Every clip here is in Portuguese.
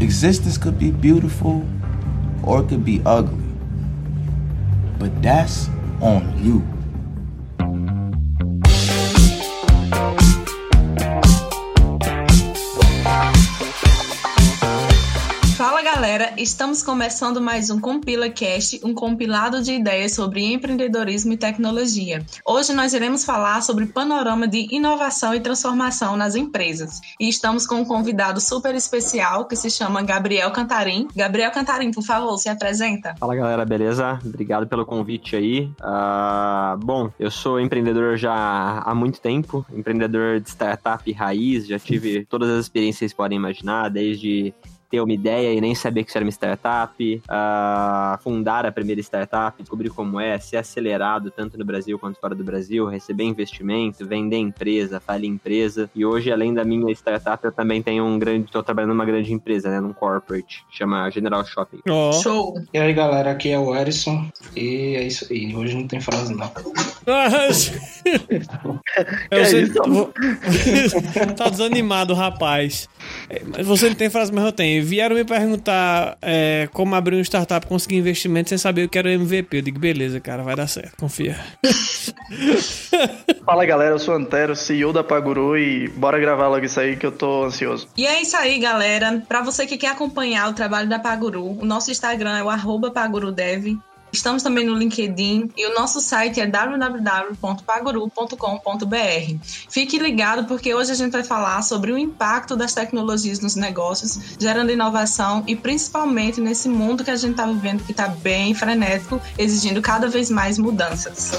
Existence could be beautiful or it could be ugly. But that's on you. Estamos começando mais um Compila Cast, um compilado de ideias sobre empreendedorismo e tecnologia. Hoje nós iremos falar sobre panorama de inovação e transformação nas empresas. E estamos com um convidado super especial que se chama Gabriel Cantarim. Gabriel Cantarim, por favor, se apresenta. Fala galera, beleza? Obrigado pelo convite aí. Uh, bom, eu sou empreendedor já há muito tempo, empreendedor de startup raiz, já tive todas as experiências que podem imaginar, desde ter uma ideia e nem saber que isso era uma startup, uh, fundar a primeira startup, descobrir como é, ser acelerado tanto no Brasil quanto fora do Brasil, receber investimento, vender empresa, falir empresa. E hoje, além da minha startup, eu também tenho um grande, estou trabalhando numa grande empresa, né, num corporate, chama General Shopping. Oh. Show! E aí, galera, aqui é o Erison e é isso aí. Hoje não tem frase não. eu sei, vou... tá desanimado, rapaz. Mas você não tem frase, mas eu tenho. Vieram me perguntar é, como abrir um startup, conseguir investimento sem saber o que era o MVP. Eu digo, beleza, cara, vai dar certo, confia. Fala galera, eu sou Antero, CEO da Paguru e bora gravar logo isso aí que eu tô ansioso. E é isso aí, galera. Para você que quer acompanhar o trabalho da Paguru, o nosso Instagram é o arroba pagurudev. Estamos também no LinkedIn e o nosso site é www.paguru.com.br. Fique ligado porque hoje a gente vai falar sobre o impacto das tecnologias nos negócios, gerando inovação e principalmente nesse mundo que a gente está vivendo que está bem frenético, exigindo cada vez mais mudanças.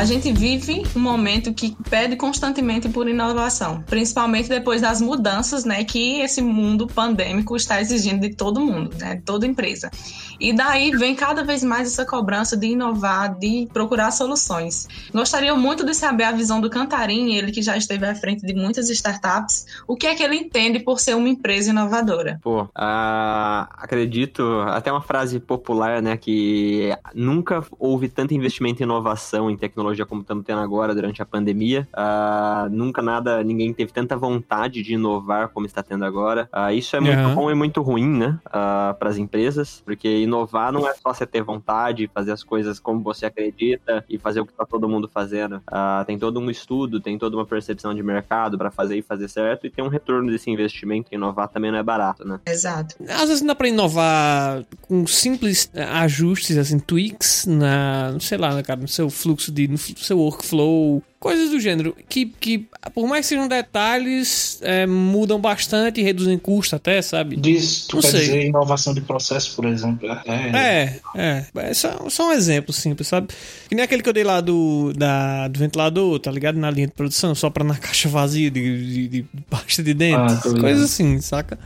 A gente vive um momento que pede constantemente por inovação, principalmente depois das mudanças, né, que esse mundo pandêmico está exigindo de todo mundo, né, de toda empresa. E daí vem cada vez mais essa cobrança de inovar, de procurar soluções. Gostaria muito de saber a visão do Cantarim, ele que já esteve à frente de muitas startups, o que é que ele entende por ser uma empresa inovadora? Pô, uh, acredito, até uma frase popular, né, que nunca houve tanto investimento em inovação, em tecnologia como estamos tendo agora durante a pandemia. Uh, nunca nada, ninguém teve tanta vontade de inovar como está tendo agora. Uh, isso é muito uhum. bom e muito ruim, né, para as empresas, porque inovar não é só você ter vontade, fazer as coisas como você acredita e fazer o que tá todo mundo fazendo. Uh, tem todo um estudo, tem toda uma percepção de mercado para fazer e fazer certo e tem um retorno desse investimento. Inovar também não é barato, né? Exato. Às vezes não dá pra inovar com simples eh, ajustes, assim, tweaks na, sei lá, cara, no seu fluxo de, no seu workflow, Coisas do gênero, que, que por mais que sejam detalhes, é, mudam bastante e reduzem custo até, sabe? Diz, tu Não quer sei. dizer inovação de processo, por exemplo. É, é. é. é só, só um exemplo simples, sabe? Que nem aquele que eu dei lá do, da, do ventilador, tá ligado? Na linha de produção, só pra na caixa vazia de, de, de pasta de dentro. Ah, coisas assim, saca?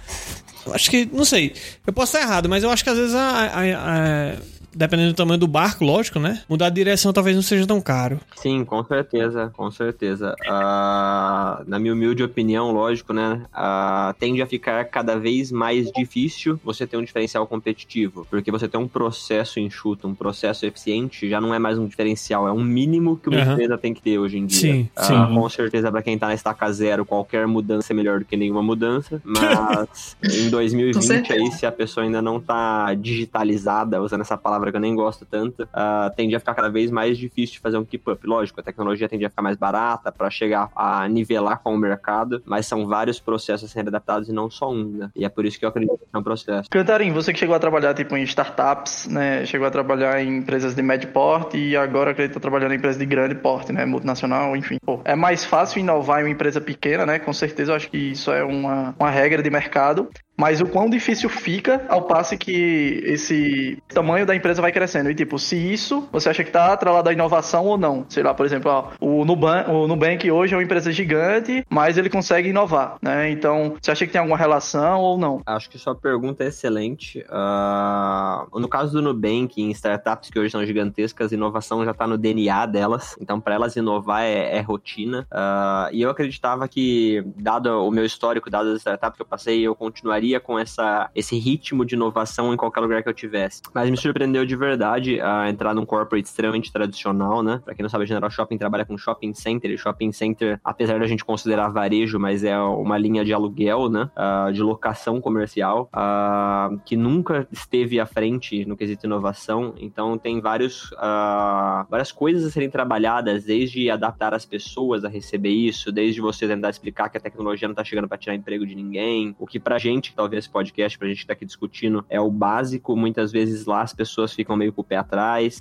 Acho que, não sei, eu posso estar errado, mas eu acho que às vezes a, a, a dependendo do tamanho do barco, lógico, né? Mudar de direção talvez não seja tão caro. Sim, com certeza, com certeza. Uh, na minha humilde opinião, lógico, né? Uh, tende a ficar cada vez mais difícil você ter um diferencial competitivo, porque você tem um processo enxuto, um processo eficiente, já não é mais um diferencial, é um mínimo que uma uhum. empresa tem que ter hoje em dia. Sim, uh, sim. Com certeza, para quem tá na estaca zero, qualquer mudança é melhor do que nenhuma mudança, mas em 2020 aí, se a pessoa ainda não tá digitalizada, usando essa palavra palavra que eu nem gosto tanto, uh, tende a ficar cada vez mais difícil de fazer um keep-up. Lógico, a tecnologia tende a ficar mais barata para chegar a nivelar com o mercado, mas são vários processos serem adaptados e não só um, né? E é por isso que eu acredito que é um processo. Cantarim, você que chegou a trabalhar tipo em startups, né? Chegou a trabalhar em empresas de médio porte e agora acredito trabalhando em empresas de grande porte, né? Multinacional, enfim. Pô, é mais fácil inovar em uma empresa pequena, né? Com certeza eu acho que isso é uma, uma regra de mercado. Mas o quão difícil fica ao passo que esse tamanho da empresa vai crescendo. E tipo, se isso você acha que está atrelado à inovação ou não. Sei lá, por exemplo, ó, o, Nubank, o Nubank hoje é uma empresa gigante, mas ele consegue inovar, né? Então, você acha que tem alguma relação ou não? Acho que sua pergunta é excelente. Uh, no caso do Nubank, em startups que hoje são gigantescas, inovação já está no DNA delas. Então, para elas inovar é, é rotina. Uh, e eu acreditava que, dado o meu histórico, dado as startups que eu passei, eu continuaria iria com essa, esse ritmo de inovação em qualquer lugar que eu tivesse. Mas me surpreendeu de verdade a entrar num corporate extremamente tradicional, né? Pra quem não sabe, a General Shopping trabalha com shopping center, e shopping center, apesar da gente considerar varejo, mas é uma linha de aluguel, né? Uh, de locação comercial, uh, que nunca esteve à frente no quesito inovação. Então tem vários, uh, várias coisas a serem trabalhadas, desde adaptar as pessoas a receber isso, desde você tentar explicar que a tecnologia não tá chegando para tirar emprego de ninguém, o que pra gente que ouvindo esse podcast, pra gente que tá aqui discutindo, é o básico. Muitas vezes lá as pessoas ficam meio com o pé atrás,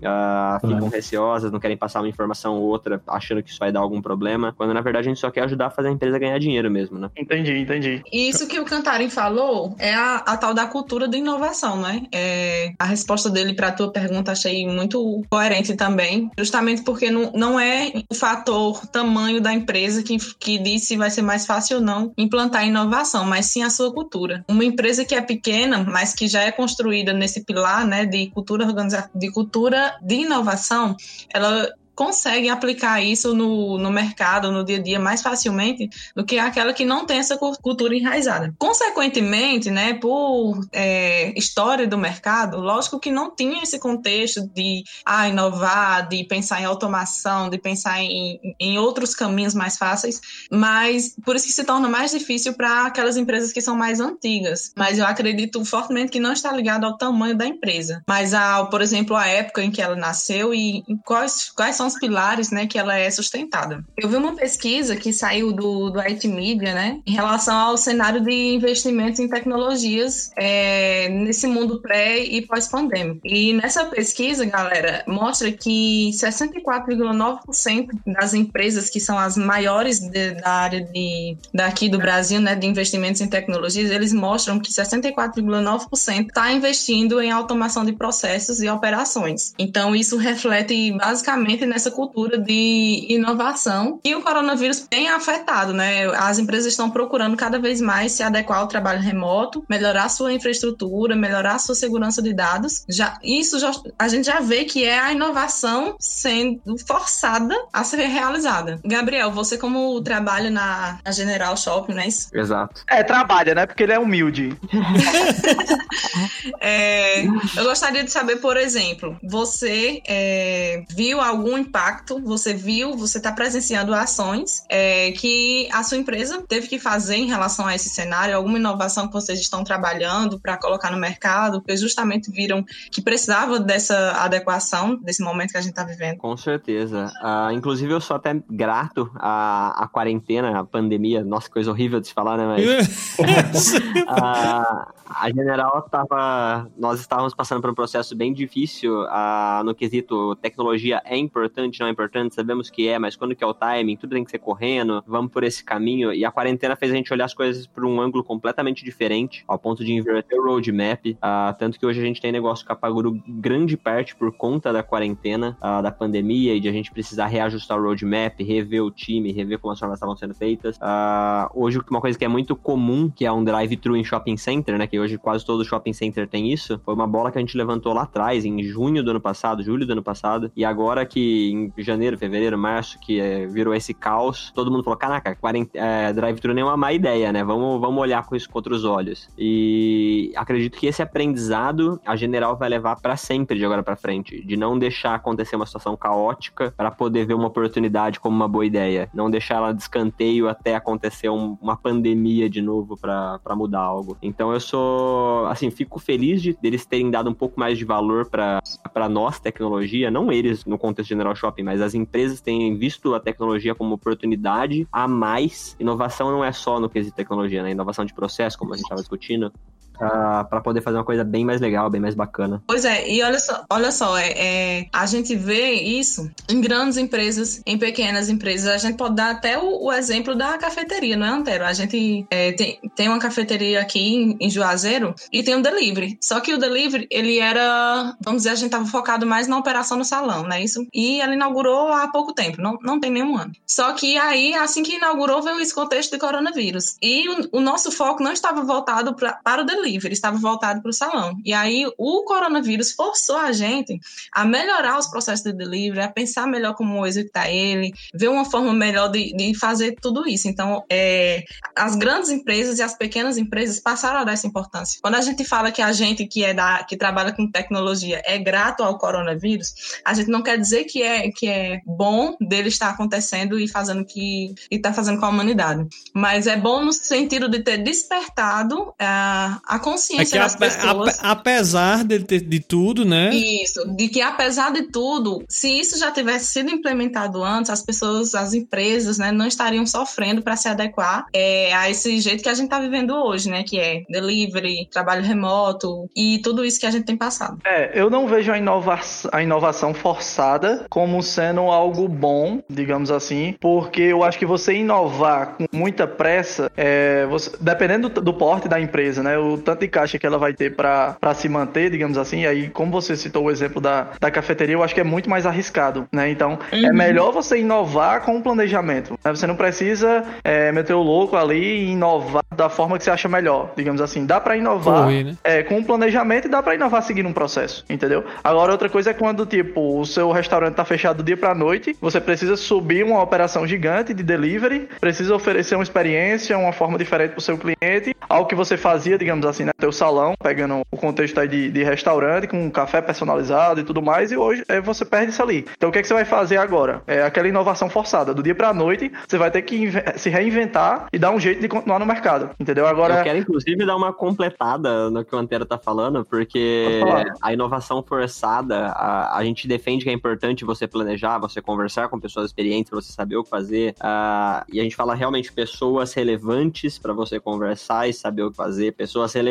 ficam receosas, não querem passar uma informação ou outra achando que isso vai dar algum problema, quando na verdade a gente só quer ajudar a fazer a empresa ganhar dinheiro mesmo, né? Entendi, entendi. Isso que o Cantarim falou é a, a tal da cultura da inovação, né? É, a resposta dele para a tua pergunta achei muito coerente também, justamente porque não, não é o fator tamanho da empresa que, que diz se vai ser mais fácil ou não implantar inovação, mas sim a sua cultura. Uma empresa que é pequena, mas que já é construída nesse pilar, né, de cultura organização, de cultura de inovação, ela conseguem aplicar isso no, no mercado, no dia a dia, mais facilmente do que aquela que não tem essa cultura enraizada. Consequentemente, né, por é, história do mercado, lógico que não tinha esse contexto de ah, inovar, de pensar em automação, de pensar em, em outros caminhos mais fáceis, mas por isso que se torna mais difícil para aquelas empresas que são mais antigas. Mas eu acredito fortemente que não está ligado ao tamanho da empresa, mas ao, por exemplo, a época em que ela nasceu e quais, quais são são os pilares, né, que ela é sustentada. Eu vi uma pesquisa que saiu do, do IT Media, né, em relação ao cenário de investimentos em tecnologias é, nesse mundo pré e pós-pandêmico. E nessa pesquisa, galera, mostra que 64,9% das empresas que são as maiores de, da área de, daqui do Brasil, né, de investimentos em tecnologias, eles mostram que 64,9% está investindo em automação de processos e operações. Então, isso reflete basicamente nessa cultura de inovação que o coronavírus tem afetado, né? As empresas estão procurando cada vez mais se adequar ao trabalho remoto, melhorar sua infraestrutura, melhorar sua segurança de dados. Já isso já, a gente já vê que é a inovação sendo forçada a ser realizada. Gabriel, você como trabalha na, na General Shopping, é isso? Exato. É, trabalha, né? Porque ele é humilde. é, eu gostaria de saber, por exemplo, você é, viu algum impacto, você viu, você está presenciando ações é, que a sua empresa teve que fazer em relação a esse cenário, alguma inovação que vocês estão trabalhando para colocar no mercado, porque justamente viram que precisava dessa adequação desse momento que a gente está vivendo. Com certeza. Uh, inclusive, eu sou até grato à, à quarentena, à pandemia. Nossa, coisa horrível de se falar, né? Mas. uh, a General estava. Nós estávamos passando por um processo bem difícil uh, no quesito tecnologia é importante, não é importante, sabemos que é, mas quando que é o timing, tudo tem que ser correndo, vamos por esse caminho. E a quarentena fez a gente olhar as coisas por um ângulo completamente diferente, ao ponto de inverter o roadmap. Uh, tanto que hoje a gente tem negócio apagou grande parte por conta da quarentena, uh, da pandemia, e de a gente precisar reajustar o roadmap, rever o time, rever como as formas estavam sendo feitas. Uh, hoje, uma coisa que é muito comum, que é um drive-thru em shopping center, né? Que hoje quase todo shopping center tem isso, foi uma bola que a gente levantou lá atrás, em junho do ano passado, julho do ano passado, e agora que em janeiro, fevereiro, março, que é, virou esse caos, todo mundo falou, caraca, é, drive-thru nem é uma má ideia, né? Vamos, vamos olhar com isso com outros olhos. E acredito que esse aprendizado a General vai levar para sempre de agora para frente, de não deixar acontecer uma situação caótica para poder ver uma oportunidade como uma boa ideia, não deixar ela de escanteio até acontecer um, uma pandemia de novo para mudar algo. Então eu sou, assim, fico feliz de eles terem dado um pouco mais de valor para nós, tecnologia, não eles no contexto general shopping, mas as empresas têm visto a tecnologia como oportunidade a mais. Inovação não é só no quesito tecnologia, né? Inovação de processo, como a gente estava discutindo, para poder fazer uma coisa bem mais legal, bem mais bacana. Pois é, e olha só, olha só, é, é, a gente vê isso em grandes empresas, em pequenas empresas. A gente pode dar até o, o exemplo da cafeteria, não é, Antero? A gente é, tem, tem uma cafeteria aqui em, em, Juazeiro e tem um delivery. Só que o delivery, ele era, vamos dizer, a gente estava focado mais na operação no salão, né? Isso. E ela inaugurou há pouco tempo, não, não tem nenhum ano. Só que aí, assim que inaugurou, veio esse contexto de coronavírus. E o, o nosso foco não estava voltado pra, para o delivery delivery, estava voltado para o salão. E aí o coronavírus forçou a gente a melhorar os processos de delivery, a pensar melhor como executar ele, ver uma forma melhor de, de fazer tudo isso. Então, é, as grandes empresas e as pequenas empresas passaram a dar essa importância. Quando a gente fala que a gente que é da que trabalha com tecnologia é grato ao coronavírus, a gente não quer dizer que é que é bom dele estar acontecendo e fazendo que está fazendo com a humanidade, mas é bom no sentido de ter despertado a, a consciência é das pessoas. apesar de, de, de tudo, né? Isso, de que apesar de tudo, se isso já tivesse sido implementado antes, as pessoas, as empresas, né, não estariam sofrendo para se adequar é, a esse jeito que a gente está vivendo hoje, né? Que é delivery, trabalho remoto e tudo isso que a gente tem passado. É, eu não vejo a, inova a inovação forçada como sendo algo bom, digamos assim, porque eu acho que você inovar com muita pressa, é, você, dependendo do, do, porte da empresa, né? O tanto de caixa que ela vai ter para se manter, digamos assim, e aí, como você citou o exemplo da, da cafeteria, eu acho que é muito mais arriscado, né? Então, é uhum. é melhor você inovar com o planejamento. Né? Você não precisa é, meter o louco ali e inovar da forma que você acha melhor, digamos assim. Dá para inovar né? é, com o planejamento e dá para inovar seguindo um processo, entendeu? Agora, outra coisa é quando, tipo, o seu restaurante tá fechado do dia pra noite, você precisa subir uma operação gigante de delivery, precisa oferecer uma experiência, uma forma diferente pro seu cliente, algo que você fazia, digamos assim, né, teu salão, pegando o contexto aí de, de restaurante, com um café personalizado e tudo mais, e hoje é, você perde isso ali. Então, o que, é que você vai fazer agora? É aquela inovação forçada. Do dia pra noite, você vai ter que se reinventar e dar um jeito de continuar no mercado, entendeu? Agora... Eu quero, inclusive, dar uma completada no que o Antero tá falando, porque a inovação forçada, a, a gente defende que é importante você planejar, você conversar com pessoas experientes, você saber o que fazer, uh, e a gente fala realmente pessoas relevantes para você conversar e saber o que fazer, pessoas relevantes,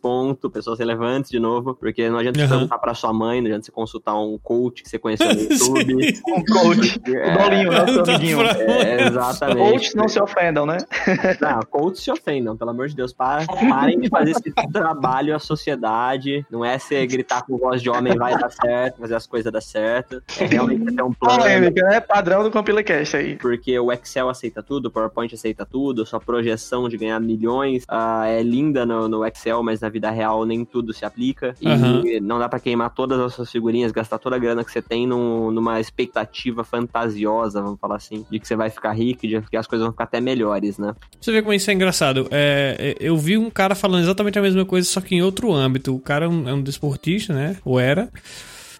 ponto, pessoas relevantes de novo, porque não adianta uhum. você perguntar pra sua mãe, não adianta você consultar um coach que você conheceu no YouTube. um coach, é, o Dolinho, né, seu amiguinho. É, exatamente. Coaches não se ofendam, né? não, coaches se ofendam, pelo amor de Deus, para, parem de fazer esse trabalho à sociedade, não é você gritar com voz de homem vai dar certo, fazer as coisas dar certo, é realmente ter um plano. Polêmica, né? Padrão do CompilaCast aí. Porque o Excel aceita tudo, o PowerPoint aceita tudo, sua projeção de ganhar milhões uh, é linda no, no, Excel, mas na vida real nem tudo se aplica. Uhum. E não dá para queimar todas as suas figurinhas, gastar toda a grana que você tem num, numa expectativa fantasiosa, vamos falar assim, de que você vai ficar rico, de que as coisas vão ficar até melhores, né? Você vê como isso é engraçado. É, é eu vi um cara falando exatamente a mesma coisa, só que em outro âmbito. O cara é um, é um desportista, né? Ou era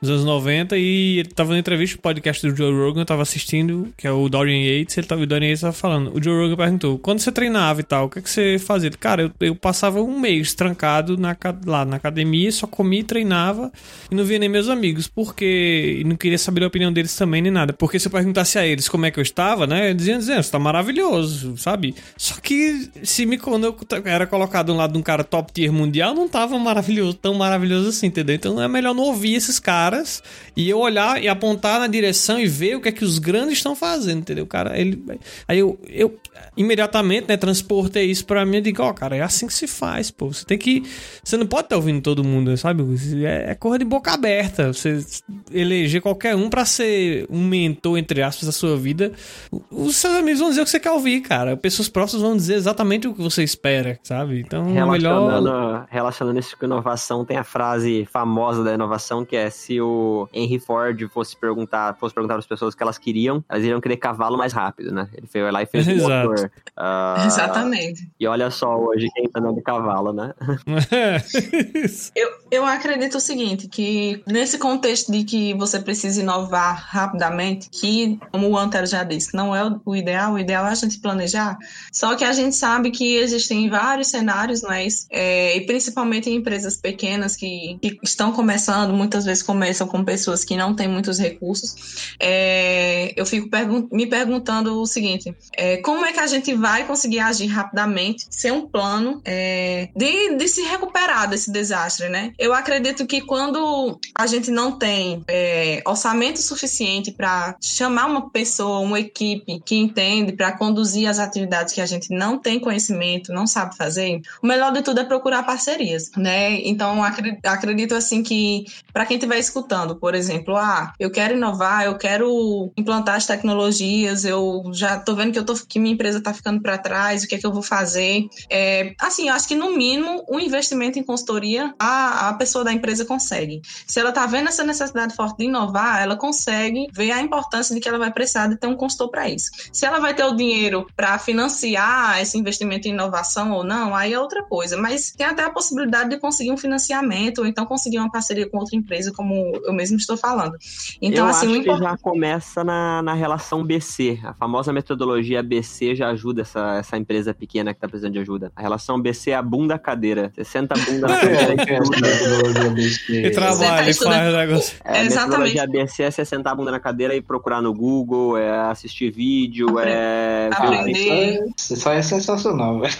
nos anos 90 e ele tava na entrevista no podcast do Joe Rogan, eu tava assistindo, que é o Dorian Yates, ele tava, o Dorian Yates tava falando. O Joe Rogan perguntou: quando você treinava e tal, o que, é que você fazia? Cara, eu, eu passava um mês trancado na, lá na academia, só comia, treinava e não via nem meus amigos, porque. E não queria saber a opinião deles também, nem nada. Porque se eu perguntasse a eles como é que eu estava, né? Eles iam dizendo, você tá maravilhoso, sabe? Só que se me quando eu era colocado um lado de um cara top tier mundial, não tava maravilhoso, tão maravilhoso assim, entendeu? Então é melhor não ouvir esses caras caras e eu olhar e apontar na direção e ver o que é que os grandes estão fazendo, entendeu? Cara, ele. Aí eu, eu imediatamente, né, transportei isso pra mim e digo, ó, oh, cara, é assim que se faz, pô. Você tem que. Você não pode estar ouvindo todo mundo, sabe? É, é corra de boca aberta. Você eleger qualquer um para ser um mentor, entre aspas, da sua vida. Os seus amigos vão dizer o que você quer ouvir, cara. Pessoas próximas vão dizer exatamente o que você espera, sabe? Então, relacionando, melhor. Relacionando isso com inovação, tem a frase famosa da inovação que é se o Henry Ford fosse perguntar, fosse perguntar para as pessoas o que elas queriam, elas iriam querer cavalo mais rápido, né? Ele foi lá e fez o motor. Uh, Exatamente. E olha só hoje quem tá andando de cavalo, né? eu, eu acredito o seguinte, que nesse contexto de que você precisa inovar rapidamente, que, como o Antero já disse, não é o ideal, o ideal é a gente planejar, só que a gente sabe que existem vários cenários, é isso? É, e principalmente em empresas pequenas que, que estão começando, muitas vezes começam com pessoas que não têm muitos recursos, é, eu fico pergun me perguntando o seguinte: é, como é que a gente vai conseguir agir rapidamente, ser um plano é, de, de se recuperar desse desastre, né? Eu acredito que quando a gente não tem é, orçamento suficiente para chamar uma pessoa, uma equipe que entende para conduzir as atividades que a gente não tem conhecimento, não sabe fazer, o melhor de tudo é procurar parcerias, né? Então acredito assim que para quem estiver escutando, por exemplo, ah, eu quero inovar, eu quero implantar as tecnologias, eu já tô vendo que eu tô que minha empresa tá ficando para trás, o que é que eu vou fazer? É, assim, eu acho que no mínimo um investimento em consultoria a, a pessoa da empresa consegue. Se ela tá vendo essa necessidade forte de inovar, ela consegue ver a importância de que ela vai precisar de ter um consultor para isso. Se ela vai ter o dinheiro para financiar esse investimento em inovação ou não, aí é outra coisa. Mas tem até a possibilidade de conseguir um financiamento ou então conseguir uma parceria com outra empresa, como eu mesmo estou falando. Então, eu assim, acho o import... que já começa na, na relação BC. A famosa metodologia BC já ajuda essa, essa empresa pequena que está precisando de ajuda. A relação BC é a bunda cadeira. Você senta a bunda na cadeira e E trabalha, e faz o negócio. É, Exatamente. A metodologia BC é você sentar a bunda na cadeira e procurar no Google, é assistir vídeo, é... Aprender. Isso aí é sensacional, velho.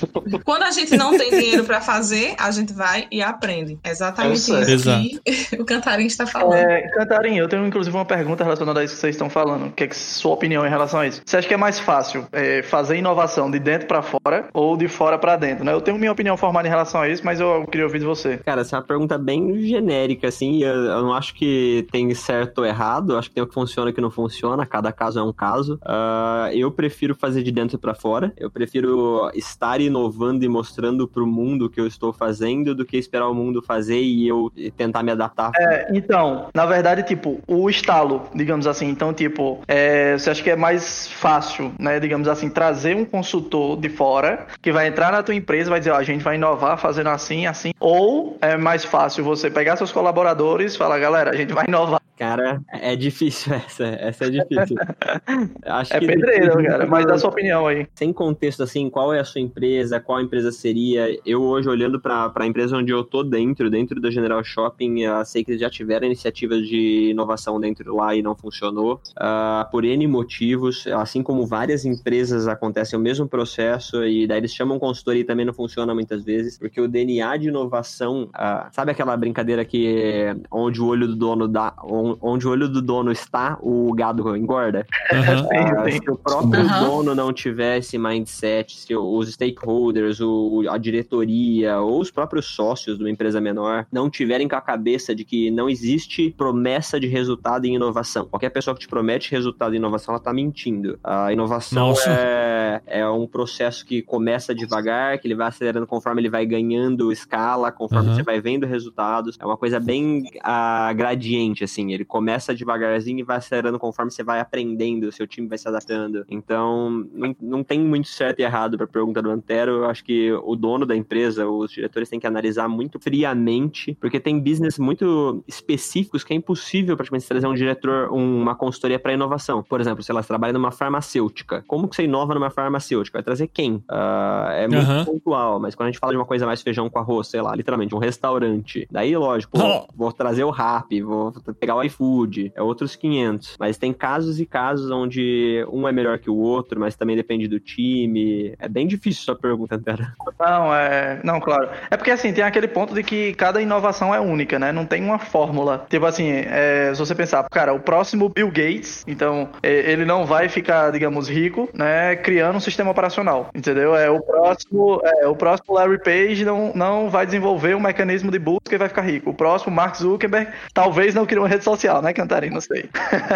Quando a gente não tem dinheiro para fazer, a gente vai e aprende. Exatamente isso Exato. que o Cantarim está falando. É, Cantarim, eu tenho inclusive uma pergunta relacionada a isso que vocês estão falando. O que é sua opinião em relação a isso? Você acha que é mais fácil é, fazer inovação de dentro para fora ou de fora para dentro, né? Eu tenho minha opinião formada em relação a isso, mas eu queria ouvir de você. Cara, essa é uma pergunta bem genérica, assim. Eu, eu não acho que tem certo ou errado. Eu acho que tem o que funciona e o que não funciona. Cada caso é um caso. Uh, eu prefiro fazer de dentro para fora. Eu prefiro estar inovando e mostrando pro mundo o que eu estou fazendo do que esperar o mundo fazer e eu tentar me adaptar. É, então, na verdade, tipo, o estalo, digamos assim. Então, tipo, é, você acha que é mais fácil, né, digamos assim, trazer um consultor de fora que vai entrar na tua empresa e vai dizer, ó, a gente vai inovar fazendo assim, assim. Ou é mais fácil você pegar seus colaboradores e falar, galera, a gente vai inovar Cara, é difícil essa. Essa é difícil. Acho é pedreiro, cara. Mas dá sua opinião aí. Sem contexto, assim, qual é a sua empresa, qual empresa seria. Eu hoje, olhando para a empresa onde eu tô dentro, dentro da General Shopping, eu sei que eles já tiveram iniciativas de inovação dentro lá e não funcionou. Uh, por N motivos, assim como várias empresas acontecem o mesmo processo, e daí eles chamam consultoria e também não funciona muitas vezes, porque o DNA de inovação, uh, sabe aquela brincadeira que onde o olho do dono dá onde o olho do dono está, o gado engorda. Uhum. Uh, se o próprio uhum. dono não tiver esse mindset, se os stakeholders, o, a diretoria ou os próprios sócios de uma empresa menor não tiverem com a cabeça de que não existe promessa de resultado em inovação. Qualquer pessoa que te promete resultado em inovação, ela está mentindo. A inovação é, é, um processo que começa devagar, que ele vai acelerando conforme ele vai ganhando escala, conforme uhum. você vai vendo resultados. É uma coisa bem uh, gradiente, assim ele começa devagarzinho e vai acelerando conforme você vai aprendendo, o seu time vai se adaptando. Então, não, não tem muito certo e errado para a pergunta do Antero. Eu acho que o dono da empresa, os diretores têm que analisar muito friamente, porque tem business muito específicos que é impossível praticamente trazer um diretor, uma consultoria para inovação. Por exemplo, se ela trabalha numa farmacêutica. Como que você inova numa farmacêutica? Vai trazer quem? Uh, é muito uhum. pontual, mas quando a gente fala de uma coisa mais feijão com arroz, sei lá, literalmente, um restaurante. Daí, lógico, oh. vou trazer o rap, vou pegar o iFood, é outros 500. Mas tem casos e casos onde um é melhor que o outro, mas também depende do time. É bem difícil sua pergunta, Antera. Não, é. Não, claro. É porque assim, tem aquele ponto de que cada inovação é única, né? Não tem uma fórmula. Tipo assim, é, se você pensar, cara, o próximo Bill Gates, então, é, ele não vai ficar, digamos, rico, né? Criando um sistema operacional. Entendeu? É o próximo, é, o próximo Larry Page não, não vai desenvolver um mecanismo de busca e vai ficar rico. O próximo Mark Zuckerberg talvez não crie uma rede social social, né, Cantarina? Não sei.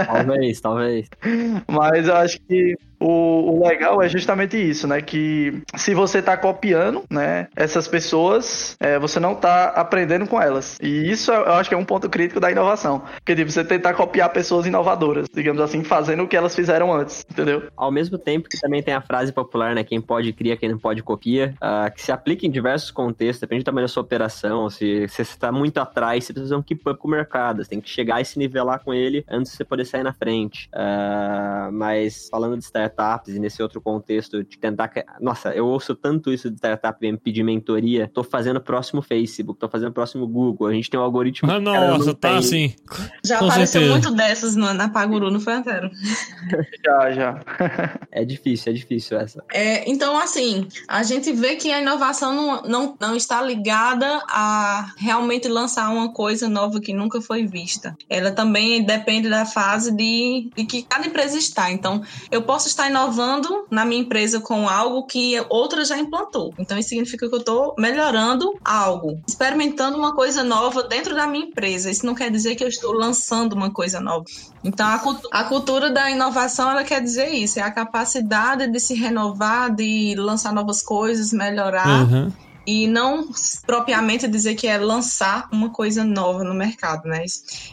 Talvez, talvez. Mas eu acho que o, o, legal é justamente isso, né? Que se você está copiando, né, essas pessoas, é, você não está aprendendo com elas. E isso eu acho que é um ponto crítico da inovação. Que tipo, você tentar copiar pessoas inovadoras, digamos assim, fazendo o que elas fizeram antes, entendeu? Ao mesmo tempo que também tem a frase popular, né? Quem pode cria, quem não pode copia, uh, que se aplica em diversos contextos, depende também da sua operação. Se, se você está muito atrás, você precisa um keep up com o mercado. Você tem que chegar e se nivelar com ele antes de você poder sair na frente. Uh, mas falando de startup startups e nesse outro contexto de tentar. Nossa, eu ouço tanto isso de startup me pedir mentoria. Tô fazendo o próximo Facebook, tô fazendo o próximo Google. A gente tem um algoritmo. Ah, nossa, tá assim. Já Com apareceu certeza. muito dessas no, na Paguru, não foi, Antero? já, já. é difícil, é difícil essa. É, então, assim, a gente vê que a inovação não, não, não está ligada a realmente lançar uma coisa nova que nunca foi vista. Ela também depende da fase de, de que cada empresa está. Então, eu posso estar inovando na minha empresa com algo que outra já implantou. Então, isso significa que eu estou melhorando algo, experimentando uma coisa nova dentro da minha empresa. Isso não quer dizer que eu estou lançando uma coisa nova. Então, a, a cultura da inovação, ela quer dizer isso, é a capacidade de se renovar, de lançar novas coisas, melhorar. Uhum e não propriamente dizer que é lançar uma coisa nova no mercado, né?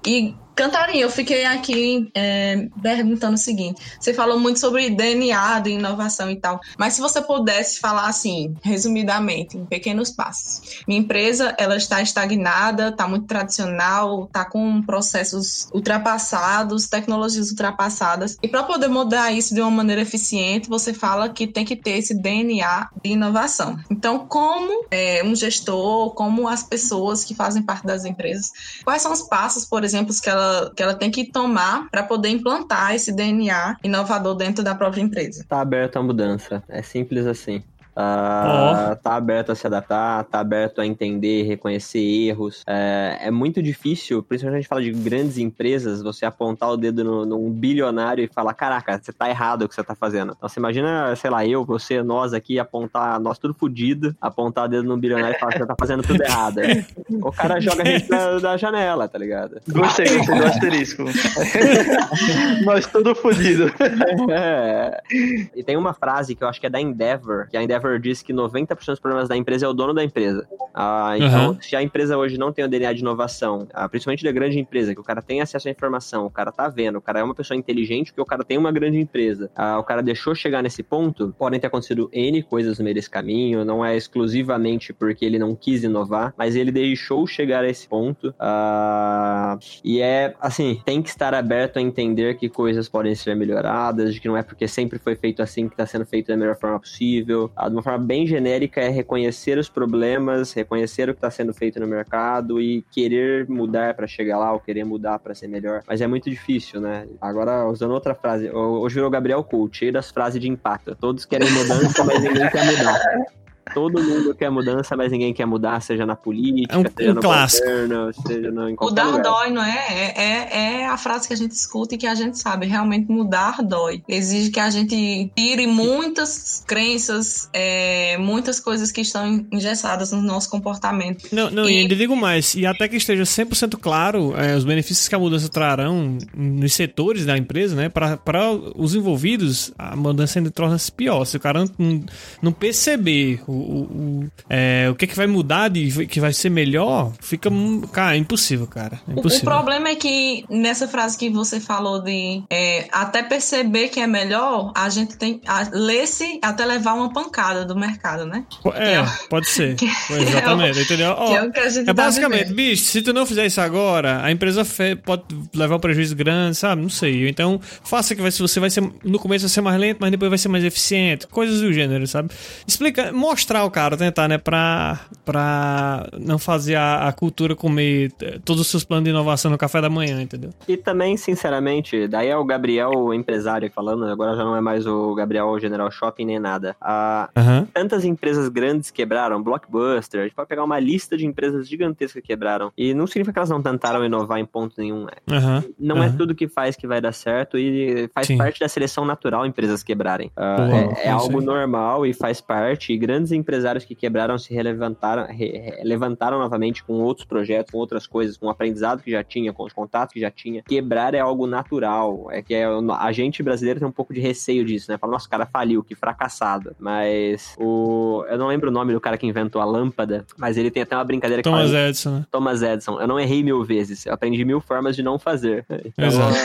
E Cantarinha, eu fiquei aqui é, perguntando o seguinte: você falou muito sobre DNA de inovação e tal, mas se você pudesse falar assim, resumidamente, em pequenos passos. Minha empresa, ela está estagnada, está muito tradicional, está com processos ultrapassados, tecnologias ultrapassadas. E para poder mudar isso de uma maneira eficiente, você fala que tem que ter esse DNA de inovação. Então, como é, um gestor, como as pessoas que fazem parte das empresas, quais são os passos, por exemplo, que ela ela, que ela tem que tomar para poder implantar esse DNA inovador dentro da própria empresa. Está aberto à mudança. É simples assim. Uh, oh. Tá aberto a se adaptar, tá aberto a entender, reconhecer erros. É, é, muito difícil, principalmente a gente fala de grandes empresas, você apontar o dedo no, num bilionário e falar: caraca, você tá errado o que você tá fazendo. Então você imagina, sei lá, eu, você, nós aqui, apontar, nós tudo fudido, apontar o dedo num bilionário e falar que você tá fazendo tudo errado. o cara joga a gente da, da janela, tá ligado? Gostei, gostei do asterisco. nós tudo fudido. É. E tem uma frase que eu acho que é da Endeavor, que a Endeavor Trevor disse que 90% dos problemas da empresa é o dono da empresa. Ah, então, uhum. se a empresa hoje não tem o DNA de inovação, ah, principalmente da grande empresa, que o cara tem acesso à informação, o cara tá vendo, o cara é uma pessoa inteligente, porque o cara tem uma grande empresa, ah, o cara deixou chegar nesse ponto, podem ter acontecido N coisas no meio desse caminho, não é exclusivamente porque ele não quis inovar, mas ele deixou chegar a esse ponto. Ah, e é, assim, tem que estar aberto a entender que coisas podem ser melhoradas, de que não é porque sempre foi feito assim que está sendo feito da melhor forma possível de uma forma bem genérica, é reconhecer os problemas, reconhecer o que está sendo feito no mercado e querer mudar para chegar lá ou querer mudar para ser melhor. Mas é muito difícil, né? Agora, usando outra frase, hoje virou Gabriel Coach, cheio das frases de impacto. Todos querem mudança, mas ninguém quer mudar. Todo mundo quer mudança, mas ninguém quer mudar, seja na política, é um, seja um no clássico. governo, seja no, em Mudar lugar. dói, não é? é? É, é? a frase que a gente escuta e que a gente sabe. Realmente mudar dói. Exige que a gente tire muitas crenças, é, muitas coisas que estão engessadas no nosso comportamento. Não, não e, e ainda digo mais, e até que esteja 100% claro é, os benefícios que a mudança trarão nos setores da empresa, né? Para os envolvidos, a mudança ainda torna-se pior. Se o cara não, não perceber o, o, é, o que, é que vai mudar de que vai ser melhor, fica. Cara, é impossível, cara. É impossível. O, problema é que nessa frase que você falou de é, até perceber que é melhor, a gente tem. ler-se até levar uma pancada do mercado, né? É, é pode ser. Exatamente, é o, entendeu? Oh, é, o tá basicamente, bicho, se tu não fizer isso agora, a empresa pode levar um prejuízo grande, sabe? Não sei. Então, faça que vai, você vai ser. No começo vai ser mais lento, mas depois vai ser mais eficiente. Coisas do gênero, sabe? Explica, mostra mostrar o cara, tentar, né? Pra, pra não fazer a, a, cultura comer todos os seus planos de inovação no café da manhã, entendeu? E também, sinceramente, daí é o Gabriel, o empresário, falando, agora já não é mais o Gabriel o General Shopping nem nada. Ah, uhum. Tantas empresas grandes quebraram, Blockbuster, a gente pode pegar uma lista de empresas gigantescas que quebraram. E não significa que elas não tentaram inovar em ponto nenhum. Né? Uhum. Não uhum. é tudo que faz que vai dar certo e faz Sim. parte da seleção natural empresas quebrarem. Uh, é, é algo normal e faz parte. E grandes empresários que quebraram se relevantaram, re, levantaram novamente com outros projetos, com outras coisas, com o aprendizado que já tinha, com os contatos que já tinha. Quebrar é algo natural. É que é, a gente brasileiro tem um pouco de receio disso, né? Fala, nossa, o cara faliu, que fracassado. Mas o. Eu não lembro o nome do cara que inventou a lâmpada, mas ele tem até uma brincadeira Thomas que fala, Edison. Né? Thomas Edison. Eu não errei mil vezes, eu aprendi mil formas de não fazer. Então, Exato.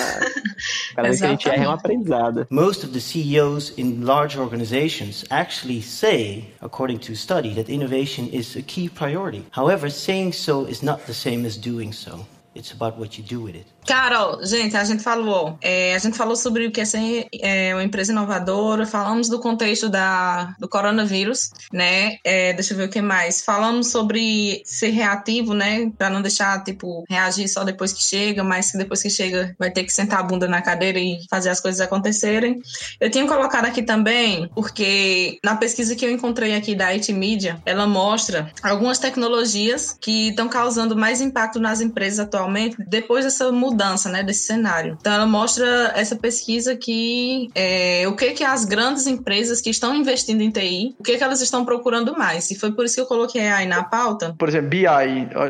cada vez que a gente erra é um aprendizado. Most of the CEOs in large organizations actually say, according to study, that innovation is a key priority. However, saying so is not the same as doing so. It's about what you do with it. Carol, gente, a gente falou, é, a gente falou sobre o que é ser é, uma empresa inovadora, falamos do contexto da, do coronavírus, né? É, deixa eu ver o que mais. Falamos sobre ser reativo, né? Para não deixar tipo reagir só depois que chega, mas que depois que chega vai ter que sentar a bunda na cadeira e fazer as coisas acontecerem. Eu tinha colocado aqui também porque na pesquisa que eu encontrei aqui da IT Media, ela mostra algumas tecnologias que estão causando mais impacto nas empresas atualmente depois dessa mudança mudança, né, desse cenário. Então ela mostra essa pesquisa que é, o que que as grandes empresas que estão investindo em TI, o que que elas estão procurando mais. E foi por isso que eu coloquei aí na pauta. Por exemplo, BI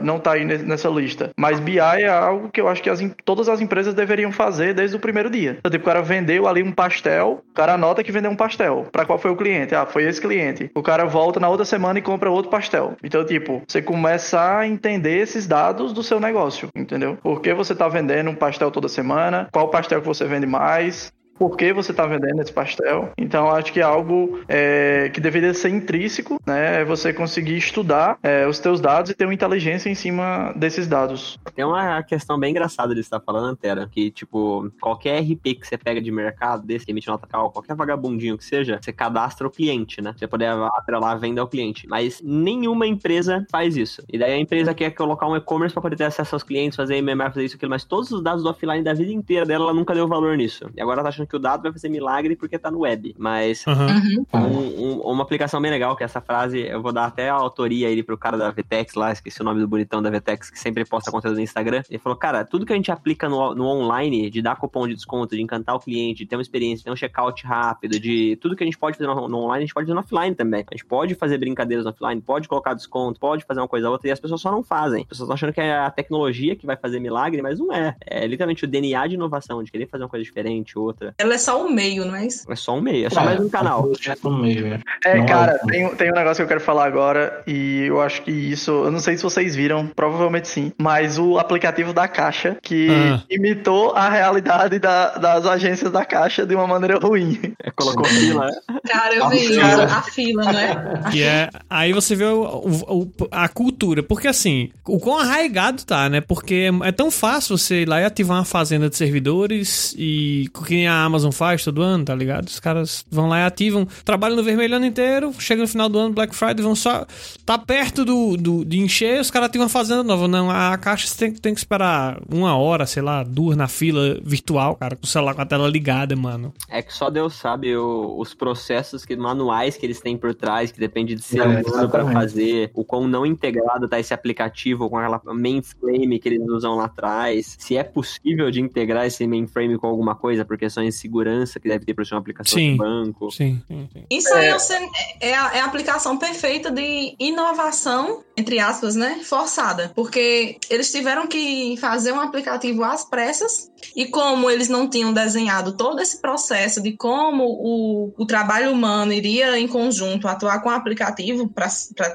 não está aí nessa lista, mas BI é algo que eu acho que as, todas as empresas deveriam fazer desde o primeiro dia. Então, tipo, o cara vendeu ali um pastel, o cara anota que vendeu um pastel. Para qual foi o cliente? Ah, foi esse cliente. O cara volta na outra semana e compra outro pastel. Então, tipo, você começa a entender esses dados do seu negócio, entendeu? Por que você está vendendo vendendo um pastel toda semana, qual pastel que você vende mais, por que você está vendendo esse pastel. Então, acho que é algo é, que deveria ser intrínseco, né? É você conseguir estudar é, os teus dados e ter uma inteligência em cima desses dados. Tem uma questão bem engraçada de estar falando, Antera, que, tipo, qualquer RP que você pega de mercado, desse que emite nota cal, qualquer vagabundinho que seja, você cadastra o cliente, né? Você poder atrelar a venda ao cliente. Mas nenhuma empresa faz isso. E daí a empresa quer colocar um e-commerce para poder ter acesso aos clientes, fazer MMR, fazer isso, aquilo, mas todos os dados do offline da vida inteira dela, ela nunca deu valor nisso. E agora tá achando que o dado vai fazer milagre porque tá no web. Mas uhum. um, um, uma aplicação bem legal, que essa frase, eu vou dar até a autoria aí pro cara da VTEX lá, esqueci o nome do bonitão da VTEX, que sempre posta conteúdo no Instagram. Ele falou, cara, tudo que a gente aplica no, no online, de dar cupom de desconto, de encantar o cliente, de ter uma experiência, de ter um checkout rápido, de tudo que a gente pode fazer no, no online, a gente pode fazer no offline também. A gente pode fazer brincadeiras no offline, pode colocar desconto, pode fazer uma coisa ou outra, e as pessoas só não fazem. As pessoas estão achando que é a tecnologia que vai fazer milagre, mas não é. É literalmente o DNA de inovação, de querer fazer uma coisa diferente, outra. Ela é só o meio, não é isso? É só um meio, é só é, mais um canal. É, um meio, é. é cara, tem, tem um negócio que eu quero falar agora e eu acho que isso, eu não sei se vocês viram, provavelmente sim, mas o aplicativo da Caixa que ah. imitou a realidade da, das agências da Caixa de uma maneira ruim. É, colocou fila. Cara, eu vi a, a fila, né? Que é, aí você vê o, o, a cultura, porque assim, o quão arraigado tá, né? Porque é, é tão fácil você ir lá e ativar uma fazenda de servidores e que nem a Amazon faz todo ano, tá ligado? Os caras vão lá e ativam, trabalham no vermelho ano inteiro, chega no final do ano, Black Friday, vão só. Tá perto do, do de encher, os caras ativam a fazenda nova. Não, a caixa você tem, tem que esperar uma hora, sei lá, duas na fila virtual, cara, com o celular com a tela ligada, mano. É que só Deus sabe o, os processos que, manuais que eles têm por trás, que depende de ser é, humano pra fazer, o quão não integrado tá esse aplicativo com aquela mainframe que eles usam lá atrás, se é possível de integrar esse mainframe com alguma coisa por questões de segurança que deve ter para ser uma aplicação sim, de banco. Sim, sim, sim. Isso aí é, é, a, é a aplicação perfeita de inovação, entre aspas, né? Forçada. Porque eles tiveram que fazer um aplicativo às pressas e como eles não tinham desenhado todo esse processo de como o, o trabalho humano iria em conjunto atuar com o aplicativo para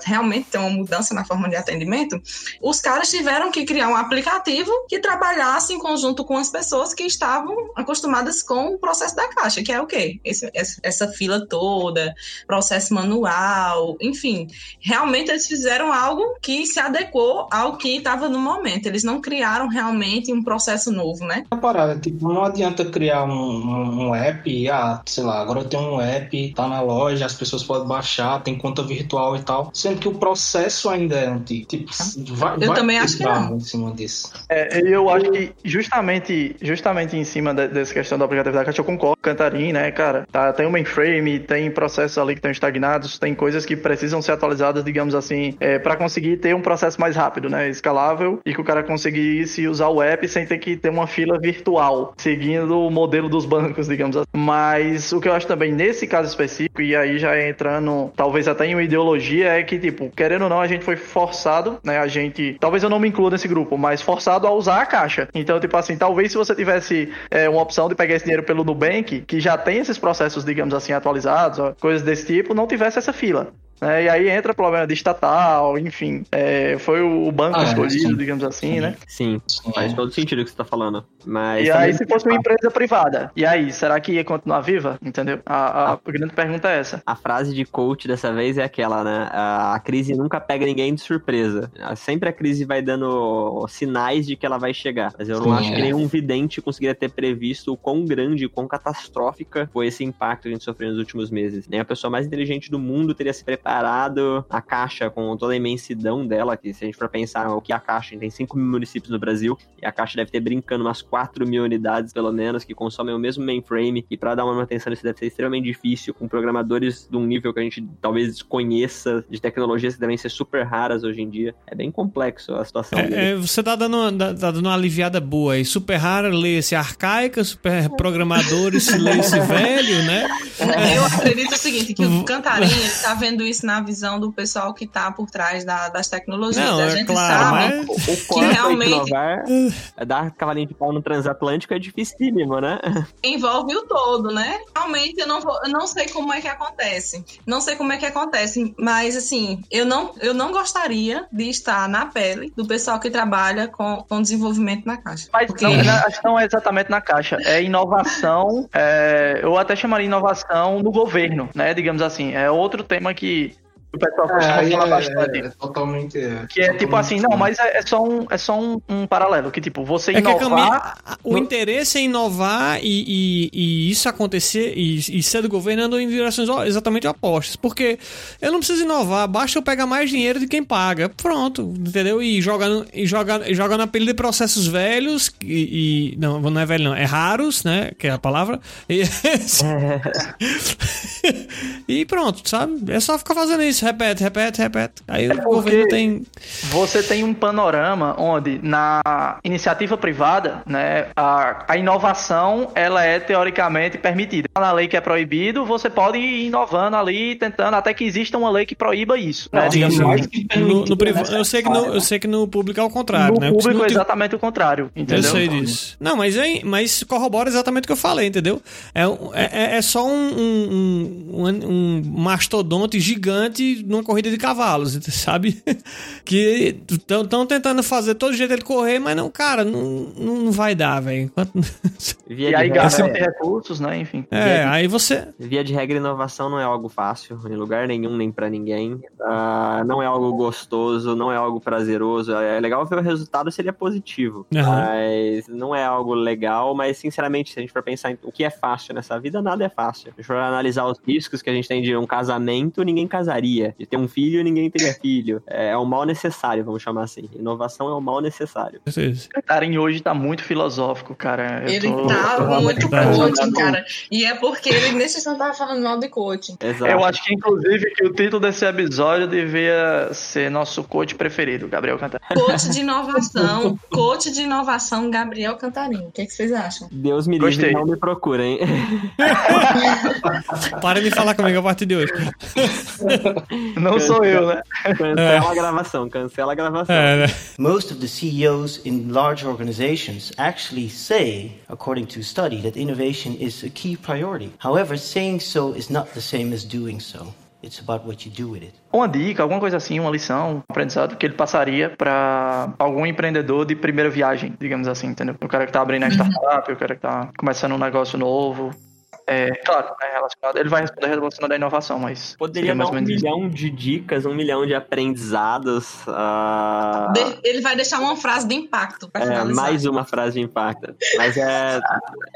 realmente ter uma mudança na forma de atendimento, os caras tiveram que criar um aplicativo que trabalhasse em conjunto com as pessoas que estavam acostumadas com o processo da caixa, que é o quê? Esse, essa fila toda, processo manual, enfim. Realmente eles fizeram algo que se adequou ao que estava no momento. Eles não criaram realmente um processo novo, né? Uma parada, tipo, não adianta criar um, um, um app, ah, sei lá, agora eu tenho um app, tá na loja, as pessoas podem baixar, tem conta virtual e tal, sendo que o processo ainda é antigo. Tipo, vai, eu vai também acho que não. em cima disso. É, eu acho que justamente, justamente em cima de, dessa questão do aplicativo da Caixa, eu concordo. Cantarim, né, cara? Tá, tem um mainframe, tem processos ali que estão estagnados, tem coisas que precisam ser atualizadas, digamos assim, é, para conseguir ter um processo mais rápido, né? Escalável e que o cara conseguisse usar o app sem ter que ter uma fila virtual, seguindo o modelo dos bancos, digamos assim. Mas o que eu acho também nesse caso específico, e aí já entrando talvez até em uma ideologia, é que, tipo, querendo ou não, a gente foi forçado, né? A gente. Talvez eu não me inclua nesse grupo, mas forçado a usar a caixa. Então, tipo assim, talvez se você tivesse é, uma opção de pegar esse dinheiro pelo Nubank, que já tem esses processos, digamos assim, atualizados, coisas desse tipo, não tivesse essa fila. Né? E aí entra o problema de estatal, enfim. É, foi o banco ah, escolhido, sim. digamos assim, sim. né? Sim, faz todo sentido o que você tá falando. Mas e aí, se fosse uma empresa privada, e aí, será que ia continuar viva? Entendeu? A, a, a grande pergunta é essa. A frase de coach dessa vez é aquela, né? A, a crise nunca pega ninguém de surpresa. Sempre a crise vai dando sinais de que ela vai chegar. Mas eu não Sim, acho é. que nenhum vidente conseguiria ter previsto o quão grande, o quão catastrófica foi esse impacto que a gente sofreu nos últimos meses. Nem a pessoa mais inteligente do mundo teria se preparado a caixa com toda a imensidão dela, que se a gente for pensar o que a caixa, a gente tem 5 mil municípios no Brasil, e a caixa deve ter brincando umas 4 mil unidades, pelo menos, que consomem o mesmo mainframe, e para dar uma manutenção isso deve ser extremamente difícil, com programadores de um nível que a gente talvez desconheça, de tecnologias que devem ser super raras hoje em dia. É bem complexo a situação. É, é, você tá dando, tá dando uma aliviada boa aí. Super rara lê-se arcaica, super programadores lê-se velho, né? Eu acredito o seguinte, que o Cantarinho tá vendo isso na visão do pessoal que tá por trás da, das tecnologias. Não, a é gente claro, sabe mas... o, o que realmente... Inovar, dar cavalinho de pau no transatlântico é dificílimo, né? Envolve o todo, né? Realmente eu não, vou, eu não sei como é que acontece. Não sei como é que acontece, mas assim, eu não, eu não gostaria de estar na pele do pessoal que trabalha com, com desenvolvimento na caixa. Mas porque... não, não é exatamente na caixa, é inovação, é, eu até chamaria inovação no governo, né? Digamos assim, é outro tema que o pessoal costuma é, falar é, bastante. É, totalmente. É, que é tipo assim, não, mas é, é, só, um, é só um, um paralelo. Que tipo, você inovar. o no... interesse é inovar e, e, e isso acontecer e, e, ser do governo andam em direções exatamente opostas. Porque eu não preciso inovar, basta eu pegar mais dinheiro de quem paga. Pronto, entendeu? E joga, e joga, e joga na pele de processos velhos e, e. não, não é velho, não, é raros, né? Que é a palavra. E, e pronto, sabe? É só ficar fazendo isso repete, repete, repete. Aí é o governo tem. Você tem um panorama onde, na iniciativa privada, né, a, a inovação ela é teoricamente permitida. Na lei que é proibido, você pode ir inovando ali, tentando, até que exista uma lei que proíba isso. Né, sim, sim. No, no privado, eu, sei que no, eu sei que no público é o contrário, no né? público é exatamente o contrário, entendeu? Eu sei disso. Não, mas, é, mas corrobora exatamente o que eu falei, entendeu? É, é, é só um, um, um, um mastodonte gigante numa corrida de cavalos, sabe? que estão tentando fazer todo jeito ele correr, mas não, cara, não, não vai dar, velho. E aí gasta é... recursos, né? Enfim. É, aí você. Via de regra, inovação não é algo fácil, em lugar nenhum, nem para ninguém. Uh, não é algo gostoso, não é algo prazeroso. É legal ver o resultado seria positivo. Uhum. Mas não é algo legal, mas sinceramente, se a gente for pensar em o que é fácil nessa vida, nada é fácil. Se a gente for analisar os riscos que a gente tem de um casamento, ninguém casaria de ter um filho, ninguém teria filho. É, é um mal necessário, vamos chamar assim. Inovação é um mal necessário. Karen hoje tá muito filosófico, cara. Eu ele tô, tá tô muito coaching, cara. E é porque ele nesse instante tava falando mal de coaching. Exato. Eu acho que, inclusive, que o título desse episódio devia ser nosso coach preferido, Gabriel Cantarinho. Coach de inovação. coach de inovação, Gabriel Cantarinho. O que, é que vocês acham? Deus me livre, não me procurem. Para de falar comigo a partir de hoje. Não sou eu, né? Cancela a gravação, cancela a gravação. É, né? Most of the CEOs in large organizations actually say, according to a study, that innovation is a key priority. However, saying so is not the same as doing so. It's about what you do with it. Uma dica, alguma coisa assim, uma lição, um aprendizado que ele passaria para algum empreendedor de primeira viagem, digamos assim, entendeu? O cara que tá abrindo a startup, o cara que tá começando um negócio novo, é, claro, é relacionado. Ele vai responder relacionado à inovação, mas. Poderia dar um milhão de dicas, um milhão de aprendizados. Uh... Ele vai deixar uma frase de impacto para é, Mais uma frase de impacto. Mas é.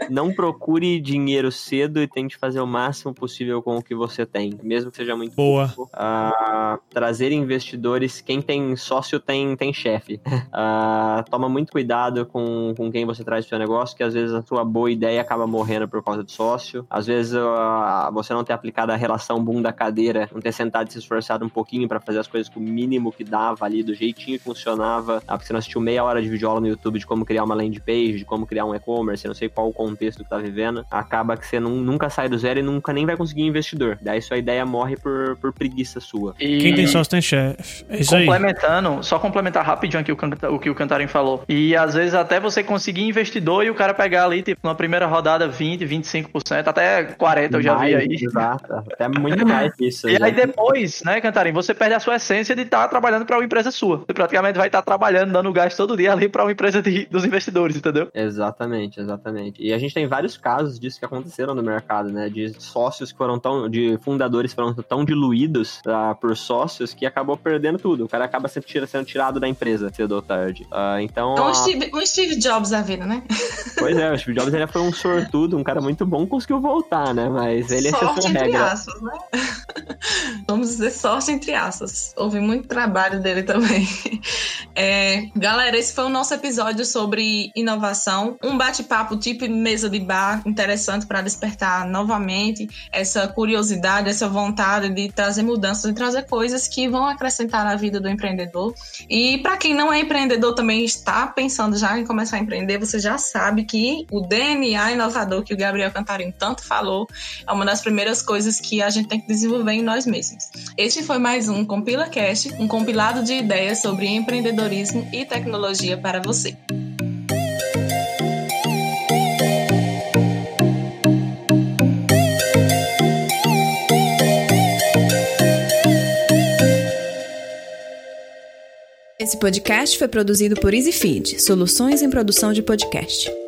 não procure dinheiro cedo e tente fazer o máximo possível com o que você tem, mesmo que seja muito Boa. Pouco. Uh, trazer investidores. Quem tem sócio tem, tem chefe. Uh, toma muito cuidado com, com quem você traz o seu negócio, que às vezes a sua boa ideia acaba morrendo por causa do sócio. Às vezes uh, você não ter aplicado a relação bunda-cadeira, não ter sentado e se esforçado um pouquinho para fazer as coisas com o mínimo que dava ali, do jeitinho que funcionava. Ah, porque você não assistiu meia hora de videoaula no YouTube de como criar uma landing page, de como criar um e-commerce, não sei qual o contexto que tá vivendo. Acaba que você não, nunca sai do zero e nunca nem vai conseguir investidor. Daí sua ideia morre por, por preguiça sua. E... Quem tem sócio tem chefe. É isso Complementando, aí. só complementar rapidinho aqui o, o que o Cantarim falou. E às vezes até você conseguir investidor e o cara pegar ali, tipo, na primeira rodada 20, 25%, 30%, até 40% eu já mais, vi aí. Exato, até muito mais isso. E aí depois, né, Cantarim, você perde a sua essência de estar tá trabalhando para uma empresa sua. Você praticamente vai estar tá trabalhando, dando gás todo dia ali para uma empresa de, dos investidores, entendeu? Exatamente, exatamente. E a gente tem vários casos disso que aconteceram no mercado, né? De sócios que foram tão. de fundadores que foram tão diluídos uh, por sócios que acabou perdendo tudo. O cara acaba sendo, sendo tirado da empresa cedo ou tarde. Uh, então. Um, Steve, um Steve Jobs da vida, né? Pois é, o Steve Jobs ele foi um sortudo, um cara muito bom, conseguiu voltar, né? Mas ele sorte é entre regra. né? Vamos dizer sorte entre aspas. Houve muito trabalho dele também. É, galera, esse foi o nosso episódio sobre inovação. Um bate-papo tipo mesa de bar interessante para despertar novamente essa curiosidade, essa vontade de trazer mudanças, de trazer coisas que vão acrescentar na vida do empreendedor. E para quem não é empreendedor também está pensando já em começar a empreender, você já sabe que o DNA inovador que o Gabriel Cantarim tanto falou é uma das primeiras coisas que a gente tem que desenvolver em nós mesmos. Este foi mais um Compila Cast, um compilado de ideias sobre empreendedorismo e tecnologia para você. Esse podcast foi produzido por EasyFeed, soluções em produção de podcast.